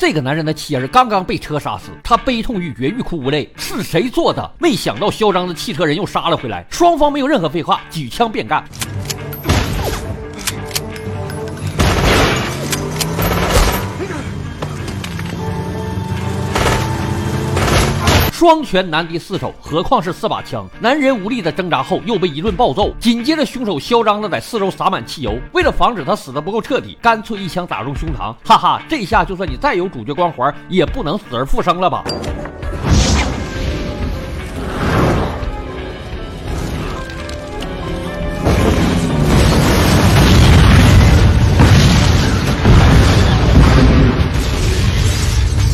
这个男人的妻儿刚刚被车杀死，他悲痛欲绝，欲哭无泪。是谁做的？没想到嚣张的汽车人又杀了回来。双方没有任何废话，举枪便干。双拳难敌四手，何况是四把枪。男人无力的挣扎后，又被一顿暴揍。紧接着，凶手嚣张的在四周洒满汽油，为了防止他死的不够彻底，干脆一枪打中胸膛。哈哈，这下就算你再有主角光环，也不能死而复生了吧？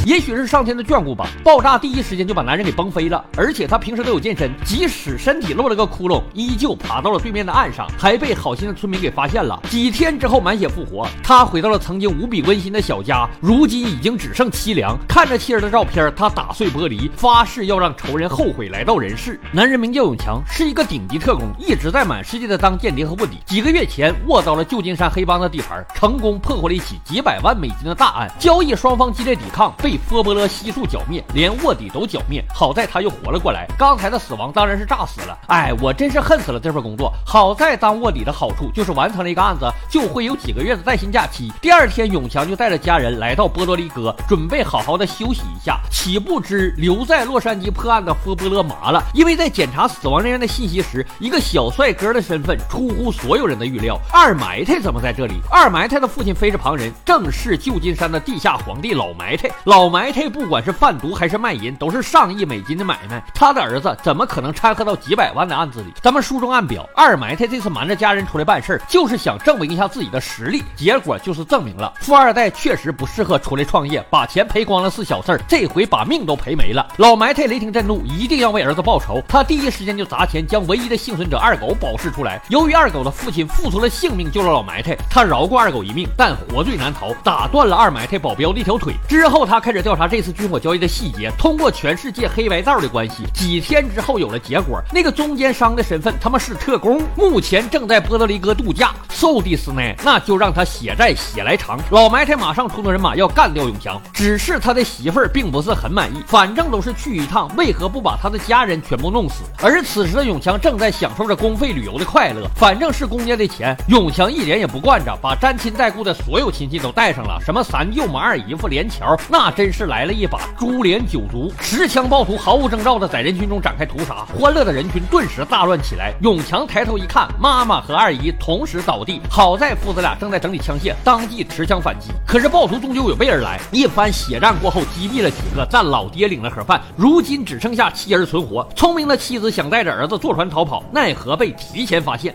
也许是上天的眷顾吧，爆炸第一时间就把男人给崩飞了。而且他平时都有健身，即使身体露了个窟窿，依旧爬到了对面的岸上，还被好心的村民给发现了。几天之后满血复活，他回到了曾经无比温馨的小家，如今已经只剩凄凉。看着妻儿的照片，他打碎玻璃，发誓要让仇人后悔来到人世。男人名叫永强，是一个顶级特工，一直在满世界的当间谍和卧底。几个月前卧到了旧金山黑帮的地盘，成功破获了一起几百万美金的大案。交易双方激烈抵抗，被。佛波勒悉数剿灭，连卧底都剿灭。好在他又活了过来。刚才的死亡当然是炸死了。哎，我真是恨死了这份工作。好在当卧底的好处就是完成了一个案子，就会有几个月的带薪假期。第二天，永强就带着家人来到波多黎各，准备好好的休息一下。岂不知留在洛杉矶破案的佛波勒麻了，因为在检查死亡人员的信息时，一个小帅哥的身份出乎所有人的预料。二埋汰怎么在这里？二埋汰的父亲非是旁人，正是旧金山的地下皇帝老埋汰。老。老埋汰不管是贩毒还是卖淫，都是上亿美金的买卖。他的儿子怎么可能掺和到几百万的案子里？咱们书中暗表，二埋汰这次瞒着家人出来办事儿，就是想证明一下自己的实力。结果就是证明了富二代确实不适合出来创业，把钱赔光了是小事儿，这回把命都赔没了。老埋汰雷霆震怒，一定要为儿子报仇。他第一时间就砸钱将唯一的幸存者二狗保释出来。由于二狗的父亲付出了性命救了老埋汰，他饶过二狗一命，但活罪难逃，打断了二埋汰保镖的一条腿。之后他开始。调查这次军火交易的细节，通过全世界黑白道的关系，几天之后有了结果。那个中间商的身份他妈是特工，目前正在波多黎各度假。受的斯呢，那就让他血债血来偿。老埋汰马上出动人马要干掉永强，只是他的媳妇儿并不是很满意。反正都是去一趟，为何不把他的家人全部弄死？而此时的永强正在享受着公费旅游的快乐，反正是公家的钱，永强一点也不惯着，把沾亲带故的所有亲戚都带上了，什么三舅妈、二姨夫、连桥，那真。真是来了一把株连九族，持枪暴徒毫无征兆的在人群中展开屠杀，欢乐的人群顿时大乱起来。永强抬头一看，妈妈和二姨同时倒地，好在父子俩正在整理枪械，当即持枪反击。可是暴徒终究有备而来，一番血战过后，击毙了几个，但老爹领了盒饭。如今只剩下妻儿存活，聪明的妻子想带着儿子坐船逃跑，奈何被提前发现。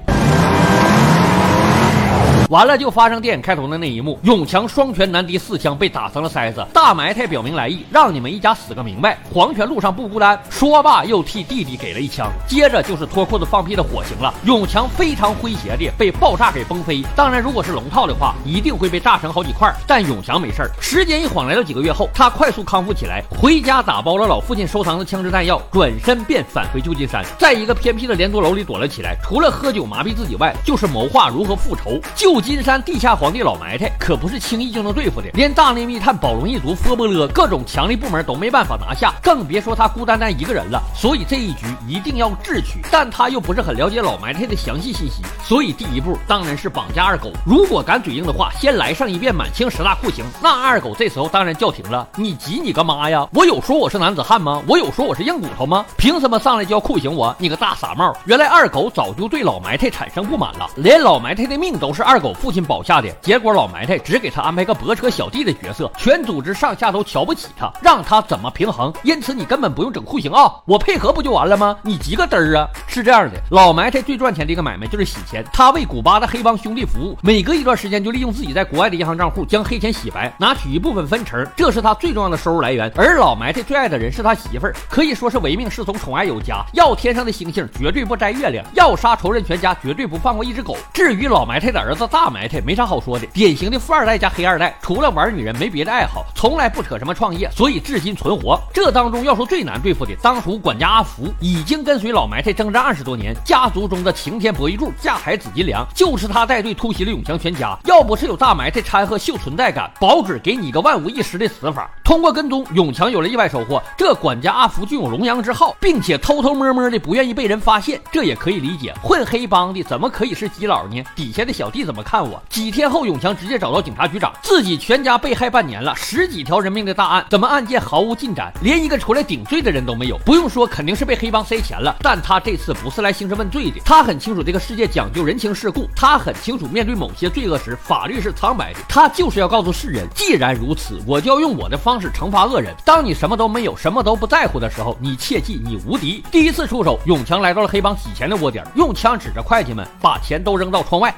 完了，就发生电影开头的那一幕，永强双拳难敌四枪，被打成了筛子。大埋汰表明来意，让你们一家死个明白。黄泉路上不孤单。说罢，又替弟弟给了一枪。接着就是脱裤子放屁的火刑了。永强非常诙谐的被爆炸给崩飞。当然，如果是龙套的话，一定会被炸成好几块。但永强没事儿。时间一晃来到几个月后，他快速康复起来，回家打包了老父亲收藏的枪支弹药，转身便返回旧金山，在一个偏僻的连坐楼里躲了起来。除了喝酒麻痹自己外，就是谋划如何复仇。旧金山地下皇帝老埋汰可不是轻易就能对付的，连大内密探宝龙一族波波勒各种强力部门都没办法拿下，更别说他孤单单一个人了。所以这一局一定要智取，但他又不是很了解老埋汰的详细信息，所以第一步当然是绑架二狗。如果敢嘴硬的话，先来上一遍满清十大酷刑。那二狗这时候当然叫停了，你急你个妈呀！我有说我是男子汉吗？我有说我是硬骨头吗？凭什么上来就要酷刑我？你个大傻帽！原来二狗早就对老埋汰产生不满了，连老埋汰的命都是二狗父亲。保下的结果，老埋汰只给他安排个泊车小弟的角色，全组织上下都瞧不起他，让他怎么平衡？因此你根本不用整酷刑啊，我配合不就完了吗？你急个嘚儿啊！是这样的，老埋汰最赚钱的一个买卖就是洗钱，他为古巴的黑帮兄弟服务，每隔一段时间就利用自己在国外的银行账户将黑钱洗白，拿取一部分分成，这是他最重要的收入来源。而老埋汰最爱的人是他媳妇儿，可以说是唯命是从，宠爱有加。要天上的星星，绝对不摘月亮；要杀仇人全家，绝对不放过一只狗。至于老埋汰的儿子大埋汰没啥好说的，典型的富二代加黑二代，除了玩女人没别的爱好，从来不扯什么创业，所以至今存活。这当中要说最难对付的，当属管家阿福，已经跟随老埋汰征战二十多年，家族中的擎天博玉柱、架海紫金梁，就是他带队突袭了永强全家。要不是有大埋汰掺和秀存在感，保准给你个万无一失的死法。通过跟踪，永强有了意外收获，这管家阿福具有龙阳之好，并且偷偷摸摸的不愿意被人发现，这也可以理解。混黑帮的怎么可以是基佬呢？底下的小弟怎么看我？几天后，永强直接找到警察局长，自己全家被害半年了，十几条人命的大案，怎么案件毫无进展，连一个出来顶罪的人都没有？不用说，肯定是被黑帮塞钱了。但他这次不是来兴师问罪的，他很清楚这个世界讲究人情世故，他很清楚面对某些罪恶时，法律是苍白的。他就是要告诉世人，既然如此，我就要用我的方式惩罚恶人。当你什么都没有，什么都不在乎的时候，你切记，你无敌。第一次出手，永强来到了黑帮洗钱的窝点，用枪指着会计们，把钱都扔到窗外。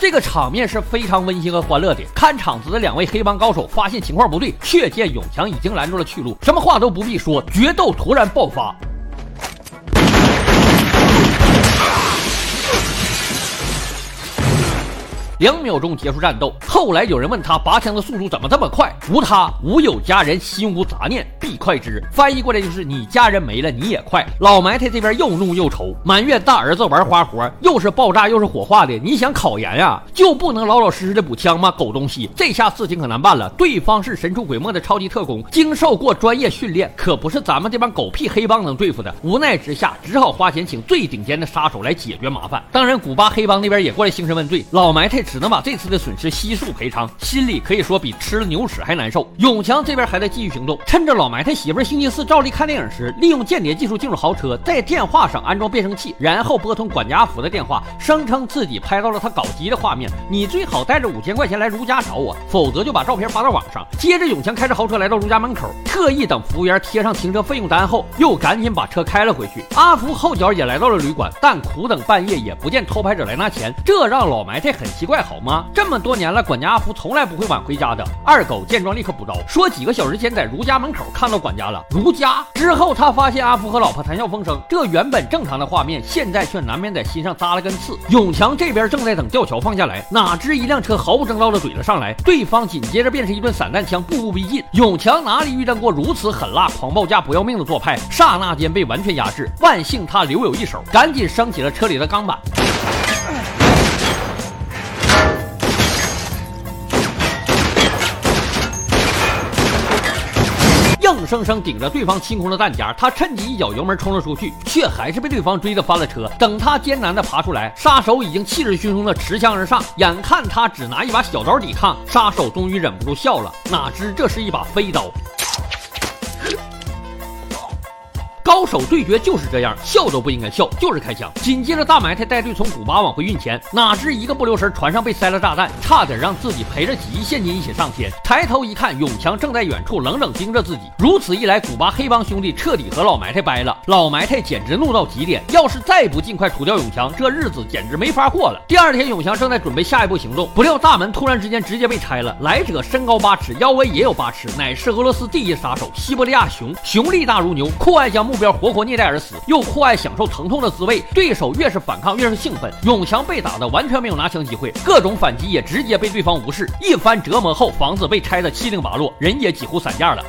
这个场面是非常温馨和欢乐的。看场子的两位黑帮高手发现情况不对，却见永强已经拦住了去路，什么话都不必说，决斗突然爆发。两秒钟结束战斗。后来有人问他拔枪的速度怎么这么快？无他，无有家人，心无杂念，必快之。翻译过来就是你家人没了，你也快。老埋汰这边又怒又愁，埋怨大儿子玩花活，又是爆炸又是火化的，你想考研呀，就不能老老实实的补枪吗？狗东西，这下事情可难办了。对方是神出鬼没的超级特工，经受过专业训练，可不是咱们这帮狗屁黑帮能对付的。无奈之下，只好花钱请最顶尖的杀手来解决麻烦。当然，古巴黑帮那边也过来兴师问罪，老埋汰。只能把这次的损失悉数赔偿，心里可以说比吃了牛屎还难受。永强这边还在继续行动，趁着老埋汰媳妇星期四照例看电影时，利用间谍技术进入豪车，在电话上安装变声器，然后拨通管家福的电话，声称自己拍到了他搞基的画面。你最好带着五千块钱来如家找我，否则就把照片发到网上。接着，永强开着豪车来到如家门口，特意等服务员贴上停车费用单后，又赶紧把车开了回去。阿福后脚也来到了旅馆，但苦等半夜也不见偷拍者来拿钱，这让老埋汰很奇怪。好吗？这么多年了，管家阿福从来不会晚回家的。二狗见状立刻补刀，说几个小时前在如家门口看到管家了。如家之后，他发现阿福和老婆谈笑风生，这原本正常的画面，现在却难免在心上扎了根刺。永强这边正在等吊桥放下来，哪知一辆车毫无征兆的怼了上来，对方紧接着便是一顿散弹枪，步步逼近。永强哪里遇到过如此狠辣、狂暴加不要命的做派，刹那间被完全压制。万幸他留有一手，赶紧升起了车里的钢板。硬生生顶着对方清空的弹夹，他趁机一脚油门冲了出去，却还是被对方追得翻了车。等他艰难地爬出来，杀手已经气势汹汹地持枪而上。眼看他只拿一把小刀抵抗，杀手终于忍不住笑了，哪知这是一把飞刀。高手对决就是这样，笑都不应该笑，就是开枪。紧接着，大埋汰带队从古巴往回运钱，哪知一个不留神，船上被塞了炸弹，差点让自己赔着几亿现金一起上天。抬头一看，永强正在远处冷冷盯着自己。如此一来，古巴黑帮兄弟彻底和老埋汰掰了。老埋汰简直怒到极点，要是再不尽快除掉永强，这日子简直没法过了。第二天，永强正在准备下一步行动，不料大门突然之间直接被拆了。来者身高八尺，腰围也有八尺，乃是俄罗斯第一杀手西伯利亚熊，熊力大如牛，酷爱将木标活活虐待而死，又酷爱享受疼痛的滋味。对手越是反抗，越是兴奋。永强被打的完全没有拿枪机会，各种反击也直接被对方无视。一番折磨后，房子被拆得七零八落，人也几乎散架了。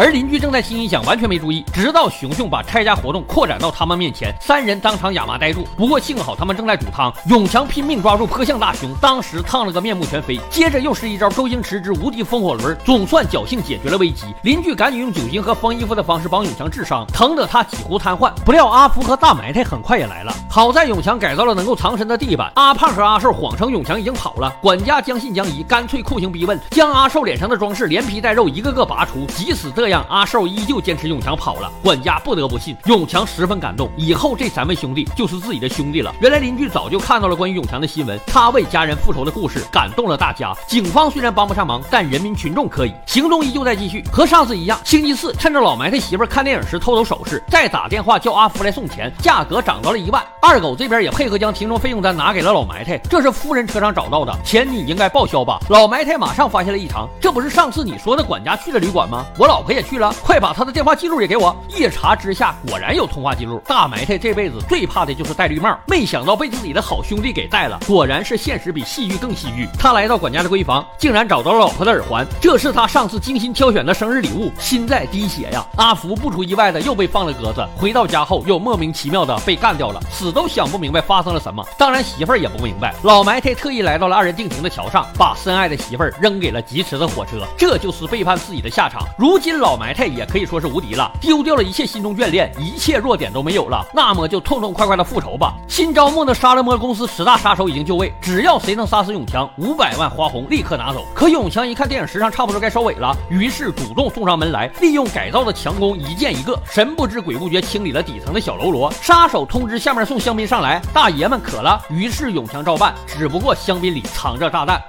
而邻居正在心里想，完全没注意，直到熊熊把拆家活动扩展到他们面前，三人当场哑麻呆住。不过幸好他们正在煮汤，永强拼命抓住泼向大熊，当时烫了个面目全非。接着又是一招周星驰之无敌风火轮，总算侥幸解决了危机。邻居赶紧用酒精和缝衣服的方式帮永强治伤，疼得他几乎瘫痪。不料阿福和大埋汰很快也来了，好在永强改造了能够藏身的地板。阿胖和阿寿谎称永强已经跑了，管家将信将疑，干脆酷刑逼问，将阿寿脸上的装饰连皮带肉一个个拔出，急死这。样，阿寿依旧坚持永强跑了，管家不得不信。永强十分感动，以后这三位兄弟就是自己的兄弟了。原来邻居早就看到了关于永强的新闻，他为家人复仇的故事感动了大家。警方虽然帮不上忙，但人民群众可以。行动依旧在继续，和上次一样，星期四趁着老埋汰媳妇看电影时偷走首饰，再打电话叫阿福来送钱，价格涨到了一万。二狗这边也配合将停车费用单拿给了老埋汰，这是夫人车上找到的钱，你应该报销吧？老埋汰马上发现了异常，这不是上次你说的管家去的旅馆吗？我老婆也去了，快把他的电话记录也给我。一查之下，果然有通话记录。大埋汰这辈子最怕的就是戴绿帽，没想到被自己的好兄弟给戴了。果然是现实比戏剧更戏剧。他来到管家的闺房，竟然找到了老婆的耳环，这是他上次精心挑选的生日礼物，心在滴血呀。阿福不出意外的又被放了鸽子，回到家后又莫名其妙的被干掉了，死都想不明白发生了什么。当然媳妇儿也不明白。老埋汰特意来到了二人定情的桥上，把深爱的媳妇儿扔给了疾驰的火车，这就是背叛自己的下场。如今老老埋汰也可以说是无敌了，丢掉了一切心中眷恋，一切弱点都没有了，那么就痛痛快快的复仇吧。新招募的沙勒摩公司十大杀手已经就位，只要谁能杀死永强，五百万花红立刻拿走。可永强一看电影时长差不多该收尾了，于是主动送上门来，利用改造的强攻一剑一个，神不知鬼不觉清理了底层的小喽啰。杀手通知下面送香槟上来，大爷们渴了，于是永强照办，只不过香槟里藏着炸弹。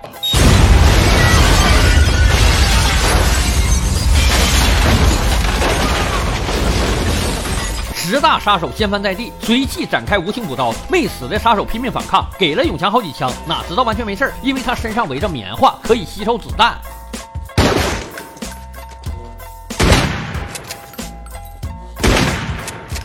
十大杀手掀翻在地，随即展开无情补刀。没死的杀手拼命反抗，给了永强好几枪，哪知道完全没事儿因为他身上围着棉花，可以吸收子弹。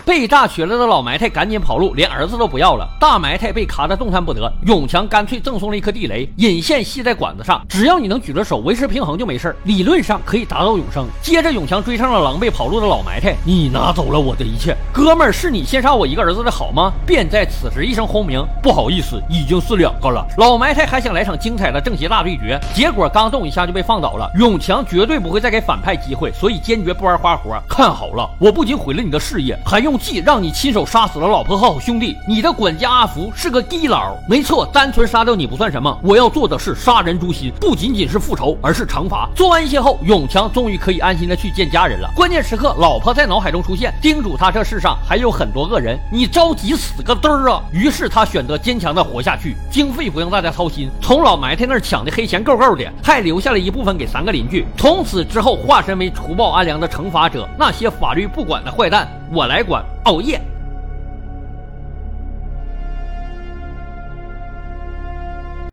被炸瘸了的老埋汰赶紧跑路，连儿子都不要了。大埋汰被卡得动弹不得，永强干脆赠送了一颗地雷，引线系在管子上，只要你能举着手维持平衡就没事理论上可以达到永生。接着永强追上了狼狈跑路的老埋汰，你拿走了我的一切，哥们儿是你先杀我一个儿子的好吗？便在此时一声轰鸣，不好意思，已经是两个了。老埋汰还想来场精彩的正邪大对决，结果刚动一下就被放倒了。永强绝对不会再给反派机会，所以坚决不玩花活。看好了，我不仅毁了你的事业，还用。计让你亲手杀死了老婆和好兄弟，你的管家阿福是个低佬。没错，单纯杀掉你不算什么，我要做的是杀人诛心，不仅仅是复仇，而是惩罚。做完一切后，永强终于可以安心的去见家人了。关键时刻，老婆在脑海中出现，叮嘱他这世上还有很多恶人，你着急死个嘚儿啊！于是他选择坚强的活下去，经费不用大家操心，从老埋汰那儿抢的黑钱够够的，还留下了一部分给三个邻居。从此之后，化身为除暴安良的惩罚者，那些法律不管的坏蛋。我来管，熬夜。